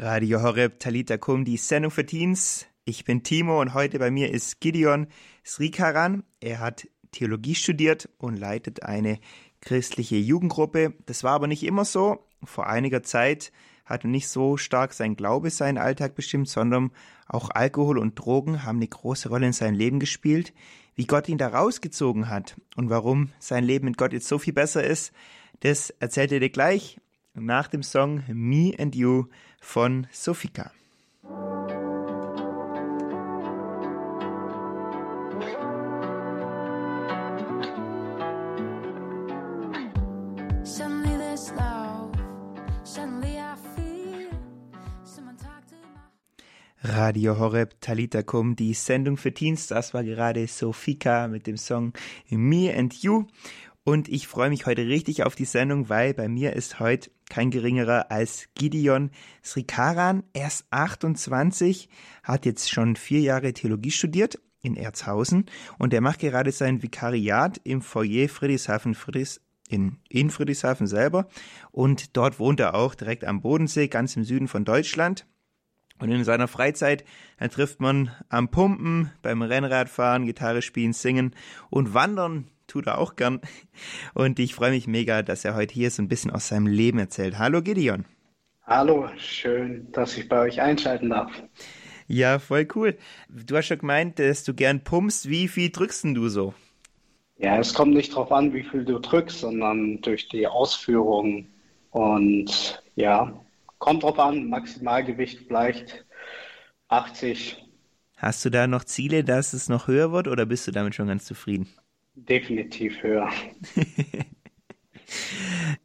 Radio Horeb Talita Kum, die Sendung für Teens. Ich bin Timo und heute bei mir ist Gideon Srikaran. Er hat Theologie studiert und leitet eine christliche Jugendgruppe. Das war aber nicht immer so. Vor einiger Zeit hat nicht so stark sein Glaube seinen Alltag bestimmt, sondern auch Alkohol und Drogen haben eine große Rolle in seinem Leben gespielt. Wie Gott ihn da rausgezogen hat und warum sein Leben mit Gott jetzt so viel besser ist, das erzählt er dir gleich nach dem Song Me and You von Sofika. Radio Horeb Talita Kum, die Sendung für Teens. Das war gerade Sofika mit dem Song Me and You. Und ich freue mich heute richtig auf die Sendung, weil bei mir ist heute kein geringerer als Gideon Srikaran. Er ist 28, hat jetzt schon vier Jahre Theologie studiert in Erzhausen und er macht gerade sein Vikariat im Foyer Friedrichshafen Friedrichs in, in Friedrichshafen selber und dort wohnt er auch direkt am Bodensee, ganz im Süden von Deutschland. Und in seiner Freizeit trifft man am Pumpen, beim Rennradfahren, Gitarre spielen, singen und wandern tut er auch gern. Und ich freue mich mega, dass er heute hier so ein bisschen aus seinem Leben erzählt. Hallo Gideon. Hallo, schön, dass ich bei euch einschalten darf. Ja, voll cool. Du hast schon gemeint, dass du gern pumpst. Wie viel drückst denn du so? Ja, es kommt nicht darauf an, wie viel du drückst, sondern durch die Ausführung. Und ja, kommt drauf an, Maximalgewicht vielleicht 80. Hast du da noch Ziele, dass es noch höher wird oder bist du damit schon ganz zufrieden? Definitiv höher.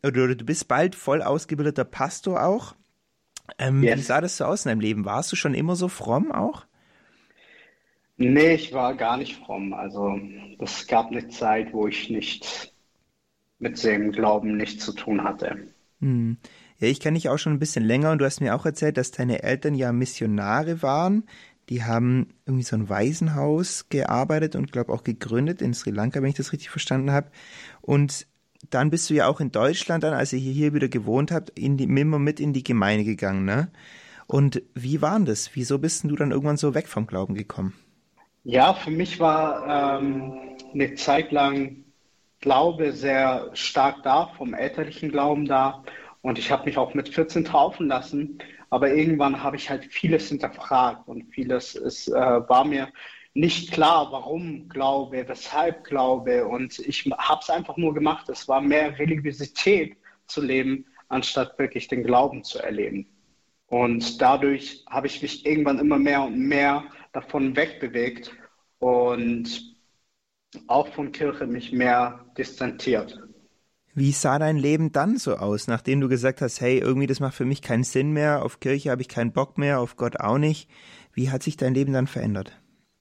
du, du bist bald voll ausgebildeter Pastor auch. Ähm, yes. Wie sah das so aus in deinem Leben? Warst du schon immer so fromm auch? Nee, ich war gar nicht fromm. Also es gab eine Zeit, wo ich nicht mit dem Glauben nichts zu tun hatte. Hm. Ja, ich kenne dich auch schon ein bisschen länger und du hast mir auch erzählt, dass deine Eltern ja Missionare waren. Die haben irgendwie so ein Waisenhaus gearbeitet und glaube auch gegründet in Sri Lanka, wenn ich das richtig verstanden habe. Und dann bist du ja auch in Deutschland dann, als ihr hier wieder gewohnt habt, in die, immer mit in die Gemeinde gegangen, ne? Und wie war das? Wieso bist du dann irgendwann so weg vom Glauben gekommen? Ja, für mich war ähm, eine Zeit lang Glaube sehr stark da, vom elterlichen Glauben da. Und ich habe mich auch mit 14 taufen lassen. Aber irgendwann habe ich halt vieles hinterfragt und vieles ist, äh, war mir nicht klar, warum glaube, weshalb glaube. Und ich habe es einfach nur gemacht. Es war mehr Religiosität zu leben, anstatt wirklich den Glauben zu erleben. Und dadurch habe ich mich irgendwann immer mehr und mehr davon wegbewegt und auch von Kirche mich mehr distanziert. Wie sah dein Leben dann so aus, nachdem du gesagt hast, hey, irgendwie das macht für mich keinen Sinn mehr, auf Kirche habe ich keinen Bock mehr, auf Gott auch nicht. Wie hat sich dein Leben dann verändert?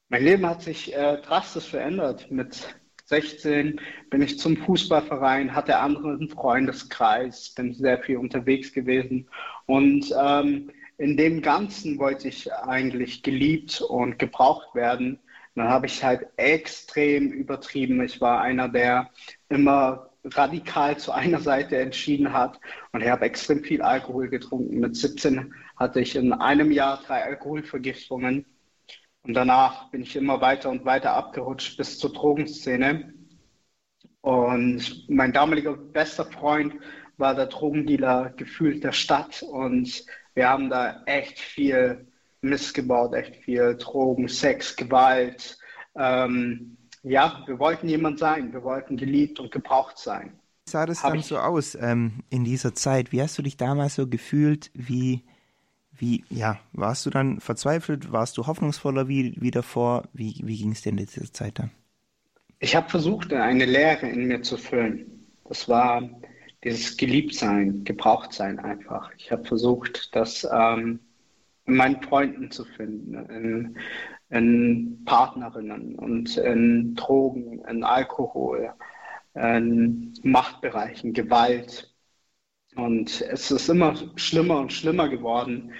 Mein Leben hat sich äh, drastisch verändert. Mit 16 bin ich zum Fußballverein, hatte anderen Freundeskreis, bin sehr viel unterwegs gewesen und ähm, in dem Ganzen wollte ich eigentlich geliebt und gebraucht werden. Dann habe ich halt extrem übertrieben. Ich war einer, der immer radikal zu einer Seite entschieden hat. Und ich habe extrem viel Alkohol getrunken. Mit 17 hatte ich in einem Jahr drei Alkoholvergiftungen. Und danach bin ich immer weiter und weiter abgerutscht bis zur Drogenszene. Und mein damaliger bester Freund war der Drogendealer gefühlt der Stadt. Und wir haben da echt viel missgebaut, echt viel Drogen, Sex, Gewalt. Ähm, ja, wir wollten jemand sein. Wir wollten geliebt und gebraucht sein. Wie sah das Hab dann so aus ähm, in dieser Zeit? Wie hast du dich damals so gefühlt? Wie, wie, ja, warst du dann verzweifelt? Warst du hoffnungsvoller wie, wie davor? Wie, wie ging es dir in dieser Zeit dann? Ich habe versucht, eine Leere in mir zu füllen. Das war dieses Geliebtsein, Gebrauchtsein einfach. Ich habe versucht, das ähm, in meinen Freunden zu finden, in, in Partnerinnen und in Drogen, in Alkohol, in Machtbereichen, Gewalt. Und es ist immer schlimmer und schlimmer geworden.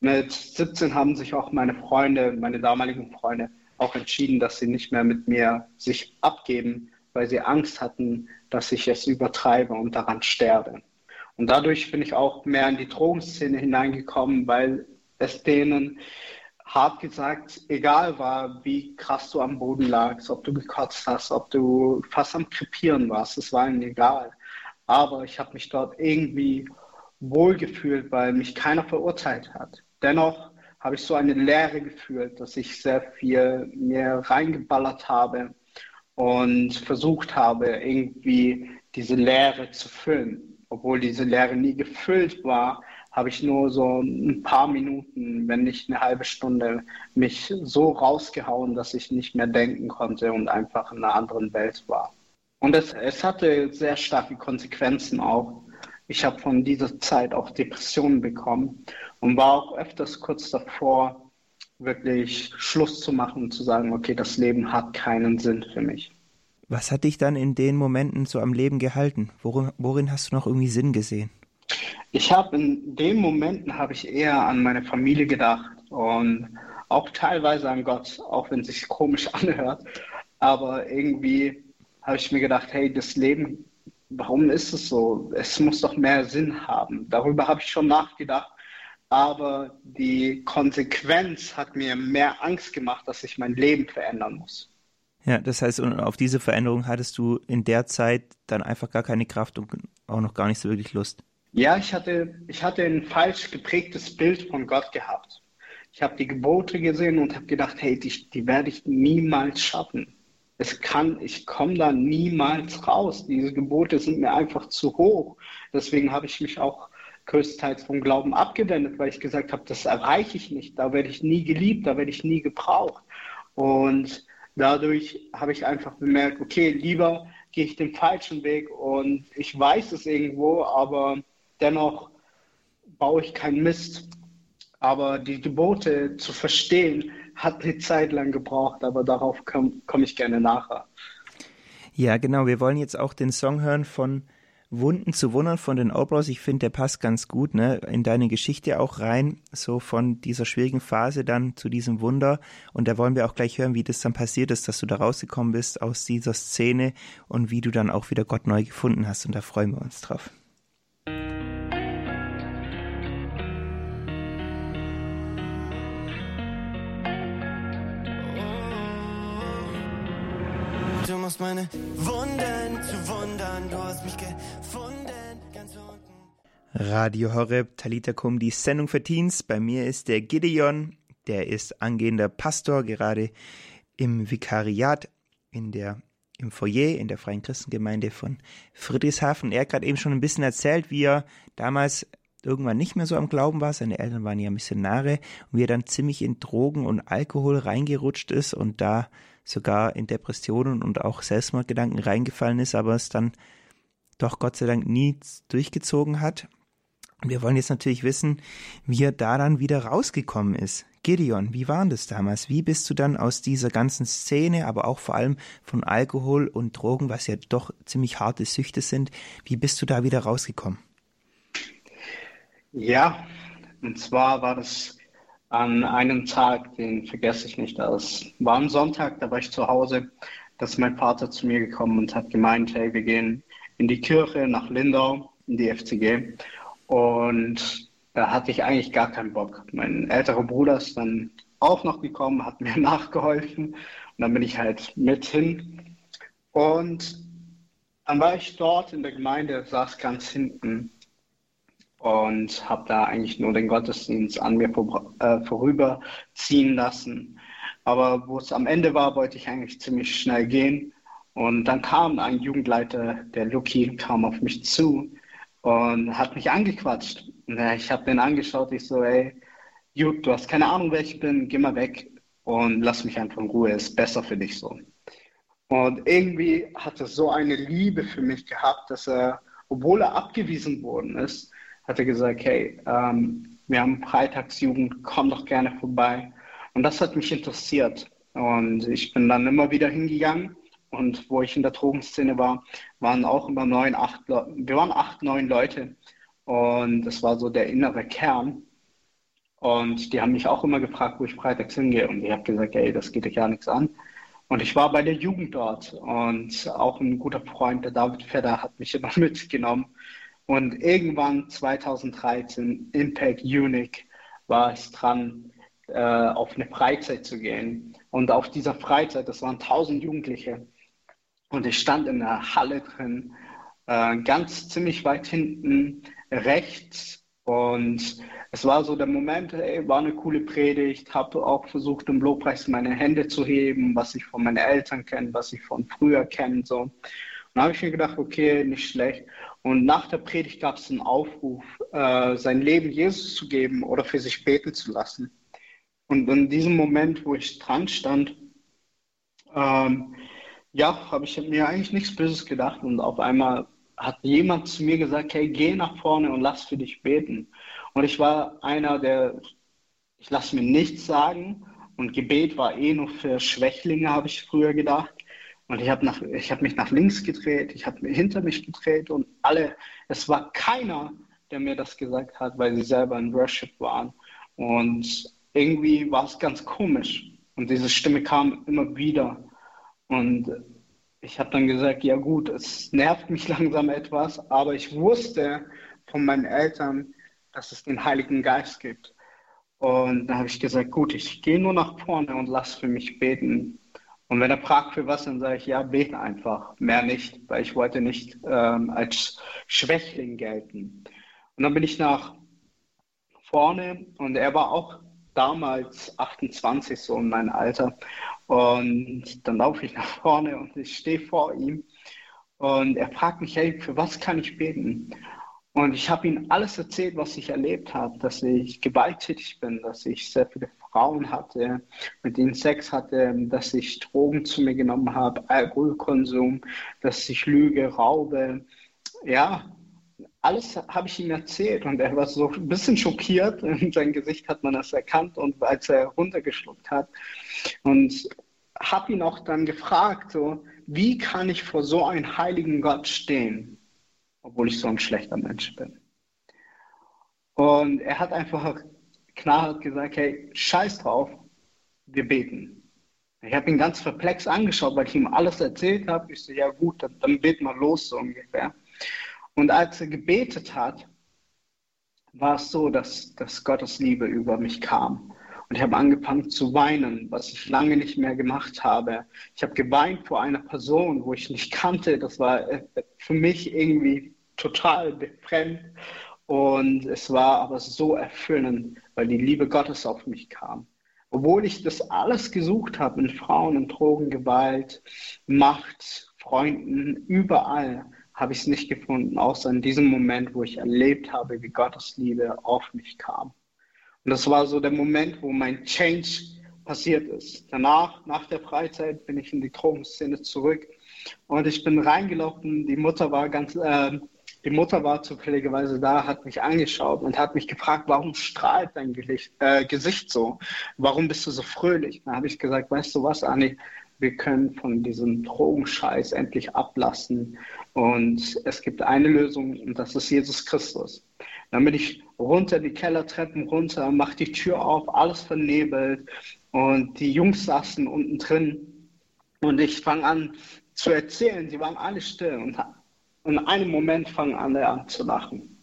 Mit 17 haben sich auch meine Freunde, meine damaligen Freunde, auch entschieden, dass sie nicht mehr mit mir sich abgeben, weil sie Angst hatten, dass ich es übertreibe und daran sterbe. Und dadurch bin ich auch mehr in die Drogenszene hineingekommen, weil es denen hart gesagt egal war, wie krass du am Boden lagst, ob du gekotzt hast, ob du fast am Krepieren warst, es war ihnen egal. Aber ich habe mich dort irgendwie wohlgefühlt, weil mich keiner verurteilt hat. Dennoch habe ich so eine Leere gefühlt, dass ich sehr viel mir reingeballert habe und versucht habe, irgendwie diese Leere zu füllen obwohl diese Lehre nie gefüllt war, habe ich nur so ein paar Minuten, wenn nicht eine halbe Stunde, mich so rausgehauen, dass ich nicht mehr denken konnte und einfach in einer anderen Welt war. Und es, es hatte sehr starke Konsequenzen auch. Ich habe von dieser Zeit auch Depressionen bekommen und war auch öfters kurz davor, wirklich Schluss zu machen und zu sagen, okay, das Leben hat keinen Sinn für mich. Was hat dich dann in den Momenten so am Leben gehalten? Worin, worin hast du noch irgendwie Sinn gesehen? Ich habe in den Momenten habe ich eher an meine Familie gedacht und auch teilweise an Gott, auch wenn es sich komisch anhört. Aber irgendwie habe ich mir gedacht, hey, das Leben, warum ist es so? Es muss doch mehr Sinn haben. Darüber habe ich schon nachgedacht. Aber die Konsequenz hat mir mehr Angst gemacht, dass ich mein Leben verändern muss. Ja, das heißt, auf diese Veränderung hattest du in der Zeit dann einfach gar keine Kraft und auch noch gar nicht so wirklich Lust. Ja, ich hatte, ich hatte ein falsch geprägtes Bild von Gott gehabt. Ich habe die Gebote gesehen und habe gedacht, hey, die, die werde ich niemals schaffen. Es kann, ich komme da niemals raus. Diese Gebote sind mir einfach zu hoch. Deswegen habe ich mich auch größtenteils vom Glauben abgewendet, weil ich gesagt habe, das erreiche ich nicht. Da werde ich nie geliebt, da werde ich nie gebraucht. Und dadurch habe ich einfach bemerkt, okay, lieber gehe ich den falschen Weg und ich weiß es irgendwo, aber dennoch baue ich keinen Mist. Aber die Gebote zu verstehen, hat eine Zeit lang gebraucht, aber darauf komme komm ich gerne nachher. Ja, genau. Wir wollen jetzt auch den Song hören von Wunden zu Wundern von den Outlaws. Ich finde, der passt ganz gut ne, in deine Geschichte auch rein, so von dieser schwierigen Phase dann zu diesem Wunder. Und da wollen wir auch gleich hören, wie das dann passiert ist, dass du da rausgekommen bist aus dieser Szene und wie du dann auch wieder Gott neu gefunden hast. Und da freuen wir uns drauf. Machst meine Wunden zu wundern, du hast mich gefunden, ganz unten. Radio Horeb, Talita Kum, die Sendung für Teens. Bei mir ist der Gideon, der ist angehender Pastor, gerade im Vikariat in der im Foyer in der Freien Christengemeinde von Friedrichshafen. Er hat gerade eben schon ein bisschen erzählt, wie er damals irgendwann nicht mehr so am Glauben war. Seine Eltern waren ja Missionare und wie er dann ziemlich in Drogen und Alkohol reingerutscht ist und da sogar in Depressionen und auch Selbstmordgedanken reingefallen ist, aber es dann doch Gott sei Dank nie durchgezogen hat. Und wir wollen jetzt natürlich wissen, wie er da dann wieder rausgekommen ist. Gideon, wie war das damals? Wie bist du dann aus dieser ganzen Szene, aber auch vor allem von Alkohol und Drogen, was ja doch ziemlich harte Süchte sind, wie bist du da wieder rausgekommen? Ja, und zwar war das an einem Tag, den vergesse ich nicht. Das war am Sonntag, da war ich zu Hause. Da ist mein Vater zu mir gekommen und hat gemeint, hey, wir gehen in die Kirche nach Lindau, in die FCG. Und da hatte ich eigentlich gar keinen Bock. Mein älterer Bruder ist dann auch noch gekommen, hat mir nachgeholfen. Und dann bin ich halt mit hin. Und dann war ich dort in der Gemeinde, saß ganz hinten und habe da eigentlich nur den Gottesdienst an mir vor, äh, vorüberziehen lassen. Aber wo es am Ende war, wollte ich eigentlich ziemlich schnell gehen. Und dann kam ein Jugendleiter, der Lucky, kam auf mich zu und hat mich angequatscht. Ich habe den angeschaut, ich so, ey, Jude, du hast keine Ahnung, wer ich bin, geh mal weg und lass mich einfach in Ruhe, ist besser für dich so. Und irgendwie hat er so eine Liebe für mich gehabt, dass er, obwohl er abgewiesen worden ist, hat er gesagt, hey, ähm, wir haben Freitagsjugend, komm doch gerne vorbei. Und das hat mich interessiert. Und ich bin dann immer wieder hingegangen. Und wo ich in der Drogenszene war, waren auch immer neun, acht Leute. Wir waren acht, neun Leute. Und das war so der innere Kern. Und die haben mich auch immer gefragt, wo ich freitags hingehe. Und ich habe gesagt, ey, das geht dich ja nichts an. Und ich war bei der Jugend dort. Und auch ein guter Freund, der David Fedder, hat mich immer mitgenommen. Und irgendwann 2013, Impact Unique, war es dran, äh, auf eine Freizeit zu gehen. Und auf dieser Freizeit, das waren tausend Jugendliche, und ich stand in der Halle drin, äh, ganz ziemlich weit hinten rechts. Und es war so der Moment, ey, war eine coole Predigt, habe auch versucht, im Lobpreis meine Hände zu heben, was ich von meinen Eltern kenne, was ich von früher kenne. So. Und da habe ich mir gedacht, okay, nicht schlecht. Und nach der Predigt gab es einen Aufruf, äh, sein Leben Jesus zu geben oder für sich beten zu lassen. Und in diesem Moment, wo ich dran stand, ähm, ja, habe ich mir eigentlich nichts Böses gedacht und auf einmal hat jemand zu mir gesagt, hey, geh nach vorne und lass für dich beten. Und ich war einer, der, ich lasse mir nichts sagen und Gebet war eh nur für Schwächlinge, habe ich früher gedacht. Und ich habe hab mich nach links gedreht, ich habe hinter mich gedreht und alle, es war keiner, der mir das gesagt hat, weil sie selber in Worship waren. Und irgendwie war es ganz komisch. Und diese Stimme kam immer wieder. Und ich habe dann gesagt, ja gut, es nervt mich langsam etwas, aber ich wusste von meinen Eltern, dass es den Heiligen Geist gibt. Und da habe ich gesagt, gut, ich gehe nur nach vorne und lass für mich beten. Und wenn er fragt für was, dann sage ich, ja, bete einfach, mehr nicht, weil ich wollte nicht ähm, als Schwächling gelten. Und dann bin ich nach vorne und er war auch damals 28, so in meinem Alter. Und dann laufe ich nach vorne und ich stehe vor ihm und er fragt mich, hey, für was kann ich beten? Und ich habe ihm alles erzählt, was ich erlebt habe, dass ich gewalttätig bin, dass ich sehr viele Frauen hatte, mit denen Sex hatte, dass ich Drogen zu mir genommen habe, Alkoholkonsum, dass ich lüge, raube. Ja, alles habe ich ihm erzählt und er war so ein bisschen schockiert. In seinem Gesicht hat man das erkannt und als er runtergeschluckt hat. Und habe ihn auch dann gefragt, so, wie kann ich vor so einem heiligen Gott stehen, obwohl ich so ein schlechter Mensch bin. Und er hat einfach knallhart gesagt, hey, scheiß drauf, wir beten. Ich habe ihn ganz verplex angeschaut, weil ich ihm alles erzählt habe. Ich so, ja gut, dann, dann beten wir los, so ungefähr. Und als er gebetet hat, war es so, dass, dass Gottes Liebe über mich kam. Und ich habe angefangen zu weinen, was ich lange nicht mehr gemacht habe. Ich habe geweint vor einer Person, wo ich nicht kannte. Das war äh, für mich irgendwie total fremd. Und es war aber so erfüllend, weil die Liebe Gottes auf mich kam. Obwohl ich das alles gesucht habe in Frauen, in Drogen, Gewalt, Macht, Freunden, überall, habe ich es nicht gefunden, außer in diesem Moment, wo ich erlebt habe, wie Gottes Liebe auf mich kam. Und das war so der Moment, wo mein Change passiert ist. Danach, nach der Freizeit, bin ich in die Drogenszene zurück und ich bin reingelaufen. Die Mutter war ganz, äh, die Mutter war zufälligerweise da, hat mich angeschaut und hat mich gefragt, warum strahlt dein Gesicht, äh, Gesicht so? Warum bist du so fröhlich? Da habe ich gesagt, weißt du was, Anni, wir können von diesem Drogenscheiß endlich ablassen. Und es gibt eine Lösung und das ist Jesus Christus. Dann bin ich runter die Kellertreppen runter, mach die Tür auf, alles vernebelt und die Jungs saßen unten drin und ich fange an zu erzählen. Sie waren alle still und in einem Moment fangen alle an zu lachen.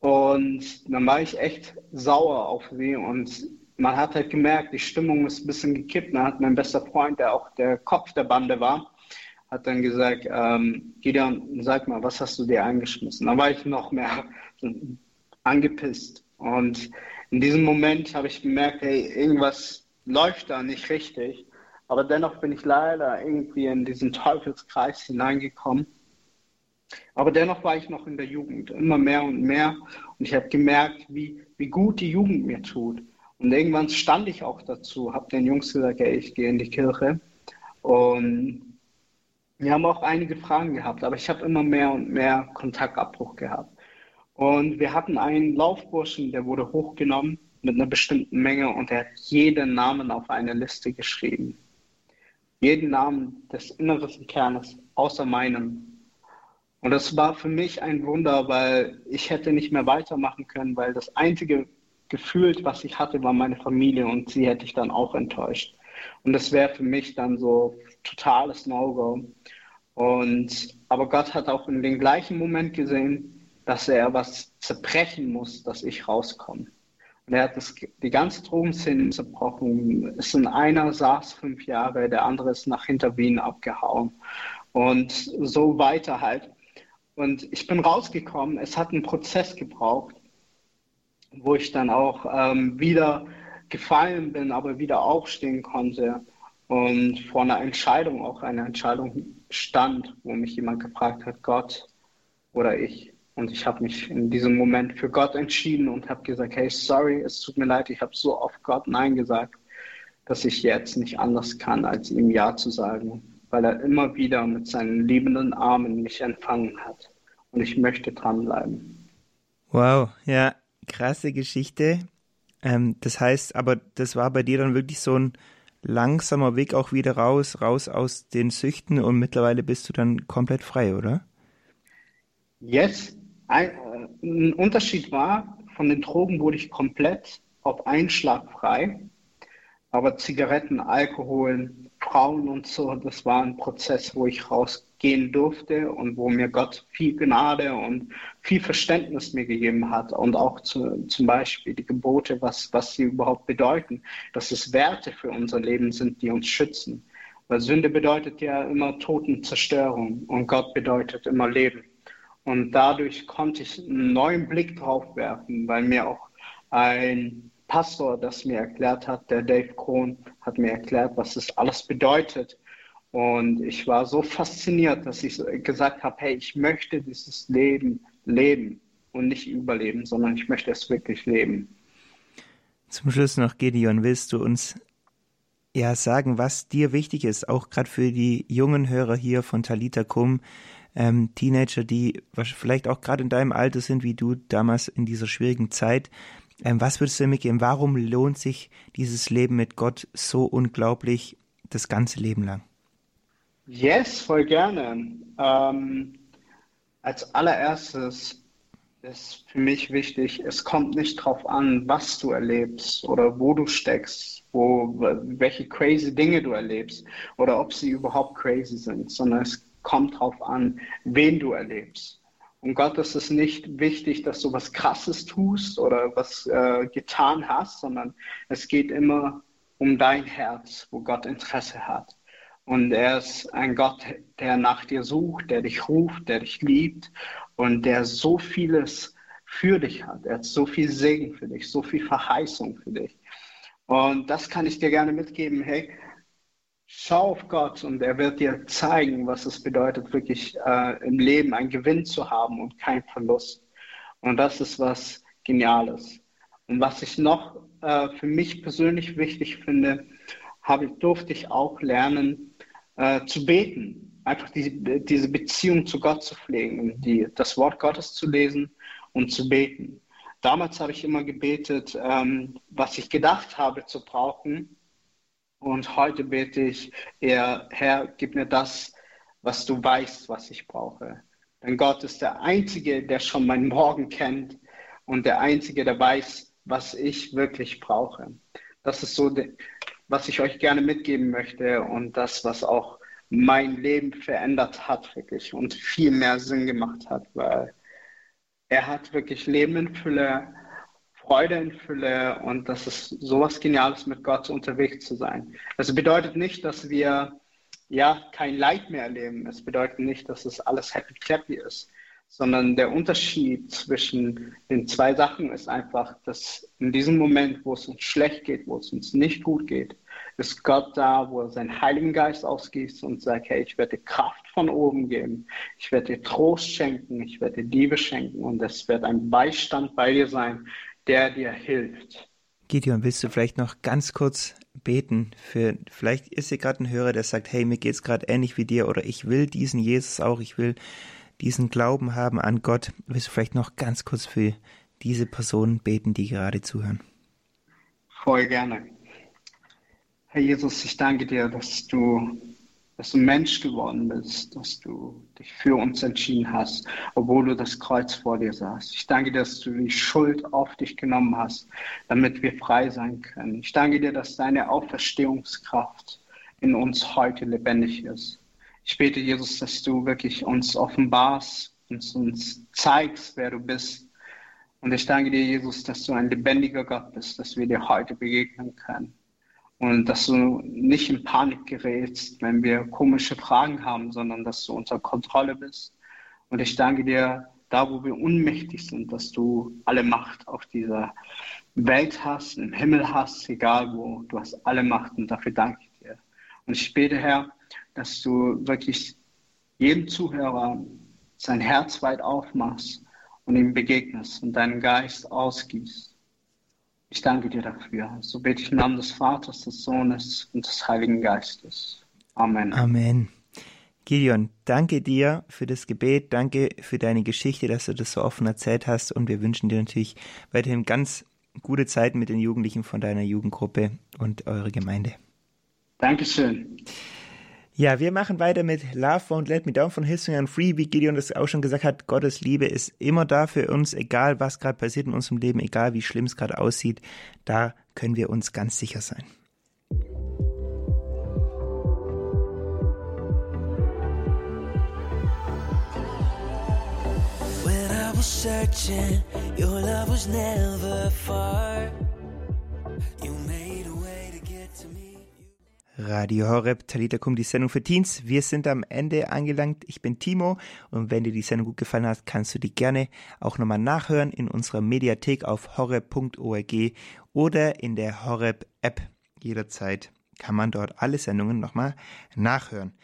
Und dann war ich echt sauer auf sie und man hat halt gemerkt, die Stimmung ist ein bisschen gekippt. Dann hat mein bester Freund, der auch der Kopf der Bande war, hat dann gesagt, ähm, Gideon, sag mal, was hast du dir eingeschmissen? Dann war ich noch mehr angepisst. Und in diesem Moment habe ich gemerkt, hey, irgendwas läuft da nicht richtig. Aber dennoch bin ich leider irgendwie in diesen Teufelskreis hineingekommen. Aber dennoch war ich noch in der Jugend, immer mehr und mehr. Und ich habe gemerkt, wie, wie gut die Jugend mir tut. Und irgendwann stand ich auch dazu, habe den Jungs gesagt, hey, ich gehe in die Kirche. Und wir haben auch einige Fragen gehabt, aber ich habe immer mehr und mehr Kontaktabbruch gehabt. Und wir hatten einen Laufburschen, der wurde hochgenommen mit einer bestimmten Menge und er hat jeden Namen auf eine Liste geschrieben. Jeden Namen des innersten Kernes, außer meinem. Und das war für mich ein Wunder, weil ich hätte nicht mehr weitermachen können, weil das einzige gefühlt, was ich hatte, war meine Familie und sie hätte ich dann auch enttäuscht. Und das wäre für mich dann so totales No-Go. Und, aber Gott hat auch in dem gleichen Moment gesehen, dass er was zerbrechen muss, dass ich rauskomme. Und er hat das, die ganze Drogenszene zerbrochen. Es in einer saß fünf Jahre, der andere ist nach hinter Wien abgehauen. Und so weiter halt. Und ich bin rausgekommen. Es hat einen Prozess gebraucht, wo ich dann auch ähm, wieder gefallen bin, aber wieder aufstehen konnte und vor einer Entscheidung, auch eine Entscheidung stand, wo mich jemand gefragt hat, Gott oder ich. Und ich habe mich in diesem Moment für Gott entschieden und habe gesagt, hey, sorry, es tut mir leid, ich habe so oft Gott Nein gesagt, dass ich jetzt nicht anders kann, als ihm Ja zu sagen, weil er immer wieder mit seinen liebenden Armen mich empfangen hat. Und ich möchte dranbleiben. Wow, ja, krasse Geschichte. Ähm, das heißt, aber das war bei dir dann wirklich so ein langsamer Weg auch wieder raus, raus aus den Süchten und mittlerweile bist du dann komplett frei, oder? Yes, ein, äh, ein Unterschied war, von den Drogen wurde ich komplett auf einen Schlag frei. Aber Zigaretten, Alkohol, Frauen und so, das war ein Prozess, wo ich rausgehen durfte und wo mir Gott viel Gnade und viel Verständnis mir gegeben hat und auch zu, zum Beispiel die Gebote, was, was sie überhaupt bedeuten, dass es Werte für unser Leben sind, die uns schützen. Weil Sünde bedeutet ja immer Totenzerstörung und Gott bedeutet immer Leben. Und dadurch konnte ich einen neuen Blick drauf werfen, weil mir auch ein Pastor das mir erklärt hat, der Dave Krohn, hat mir erklärt, was das alles bedeutet. Und ich war so fasziniert, dass ich gesagt habe, hey, ich möchte dieses Leben leben und nicht überleben, sondern ich möchte es wirklich leben. Zum Schluss noch, Gideon, willst du uns ja sagen, was dir wichtig ist, auch gerade für die jungen Hörer hier von Talita Kum, ähm, Teenager, die vielleicht auch gerade in deinem Alter sind, wie du damals in dieser schwierigen Zeit. Ähm, was würdest du mir geben? Warum lohnt sich dieses Leben mit Gott so unglaublich das ganze Leben lang? Yes, voll gerne. Ähm, als allererstes ist für mich wichtig, es kommt nicht darauf an, was du erlebst oder wo du steckst, wo, welche crazy Dinge du erlebst oder ob sie überhaupt crazy sind, sondern es kommt darauf an, wen du erlebst. Und Gott ist es nicht wichtig, dass du was Krasses tust oder was äh, getan hast, sondern es geht immer um dein Herz, wo Gott Interesse hat. Und er ist ein Gott, der nach dir sucht, der dich ruft, der dich liebt und der so vieles für dich hat. Er hat so viel Segen für dich, so viel Verheißung für dich. Und das kann ich dir gerne mitgeben. Hey, Schau auf Gott und er wird dir zeigen, was es bedeutet, wirklich äh, im Leben einen Gewinn zu haben und keinen Verlust. Und das ist was Geniales. Und was ich noch äh, für mich persönlich wichtig finde, habe, durfte ich auch lernen äh, zu beten. Einfach die, diese Beziehung zu Gott zu pflegen, die, das Wort Gottes zu lesen und zu beten. Damals habe ich immer gebetet, ähm, was ich gedacht habe zu brauchen und heute bete ich eher, Herr, gib mir das, was du weißt, was ich brauche. Denn Gott ist der Einzige, der schon meinen Morgen kennt und der Einzige, der weiß, was ich wirklich brauche. Das ist so, was ich euch gerne mitgeben möchte und das, was auch mein Leben verändert hat, wirklich und viel mehr Sinn gemacht hat, weil er hat wirklich Leben in Fülle Freude in Fülle und das ist sowas Geniales, mit Gott unterwegs zu sein. Das bedeutet nicht, dass wir ja kein Leid mehr erleben. Es bedeutet nicht, dass es alles happy clappy ist, sondern der Unterschied zwischen den zwei Sachen ist einfach, dass in diesem Moment, wo es uns schlecht geht, wo es uns nicht gut geht, ist Gott da, wo er seinen Heiligen Geist ausgießt und sagt, hey, ich werde dir Kraft von oben geben, ich werde dir Trost schenken, ich werde dir Liebe schenken und es wird ein Beistand bei dir sein, der dir hilft. Gideon, willst du vielleicht noch ganz kurz beten für, vielleicht ist hier gerade ein Hörer, der sagt, hey, mir geht es gerade ähnlich wie dir oder ich will diesen Jesus auch, ich will diesen Glauben haben an Gott. Willst du vielleicht noch ganz kurz für diese Personen beten, die gerade zuhören? Voll gerne. Herr Jesus, ich danke dir, dass du dass du Mensch geworden bist, dass du dich für uns entschieden hast, obwohl du das Kreuz vor dir sahst. Ich danke dir, dass du die Schuld auf dich genommen hast, damit wir frei sein können. Ich danke dir, dass deine Auferstehungskraft in uns heute lebendig ist. Ich bete, Jesus, dass du wirklich uns offenbarst, und uns zeigst, wer du bist. Und ich danke dir, Jesus, dass du ein lebendiger Gott bist, dass wir dir heute begegnen können. Und dass du nicht in Panik gerätst, wenn wir komische Fragen haben, sondern dass du unter Kontrolle bist. Und ich danke dir, da wo wir unmächtig sind, dass du alle Macht auf dieser Welt hast, im Himmel hast, egal wo. Du hast alle Macht und dafür danke ich dir. Und ich bete, Herr, dass du wirklich jedem Zuhörer sein Herz weit aufmachst und ihm begegnest und deinen Geist ausgießt. Ich danke dir dafür. So bete ich im Namen des Vaters, des Sohnes und des Heiligen Geistes. Amen. Amen. Gideon, danke dir für das Gebet, danke für deine Geschichte, dass du das so offen erzählt hast und wir wünschen dir natürlich weiterhin ganz gute Zeit mit den Jugendlichen von deiner Jugendgruppe und eurer Gemeinde. Dankeschön. Ja, wir machen weiter mit Love Won't Let Me Down von Hillsong Free. Wie Gideon das auch schon gesagt hat, Gottes Liebe ist immer da für uns, egal was gerade passiert in unserem Leben, egal wie schlimm es gerade aussieht, da können wir uns ganz sicher sein. searching, your love was never far. You made Radio Horeb, Talita Kum, die Sendung für Teens. Wir sind am Ende angelangt. Ich bin Timo und wenn dir die Sendung gut gefallen hat, kannst du die gerne auch nochmal nachhören in unserer Mediathek auf horeb.org oder in der Horeb App. Jederzeit kann man dort alle Sendungen nochmal nachhören.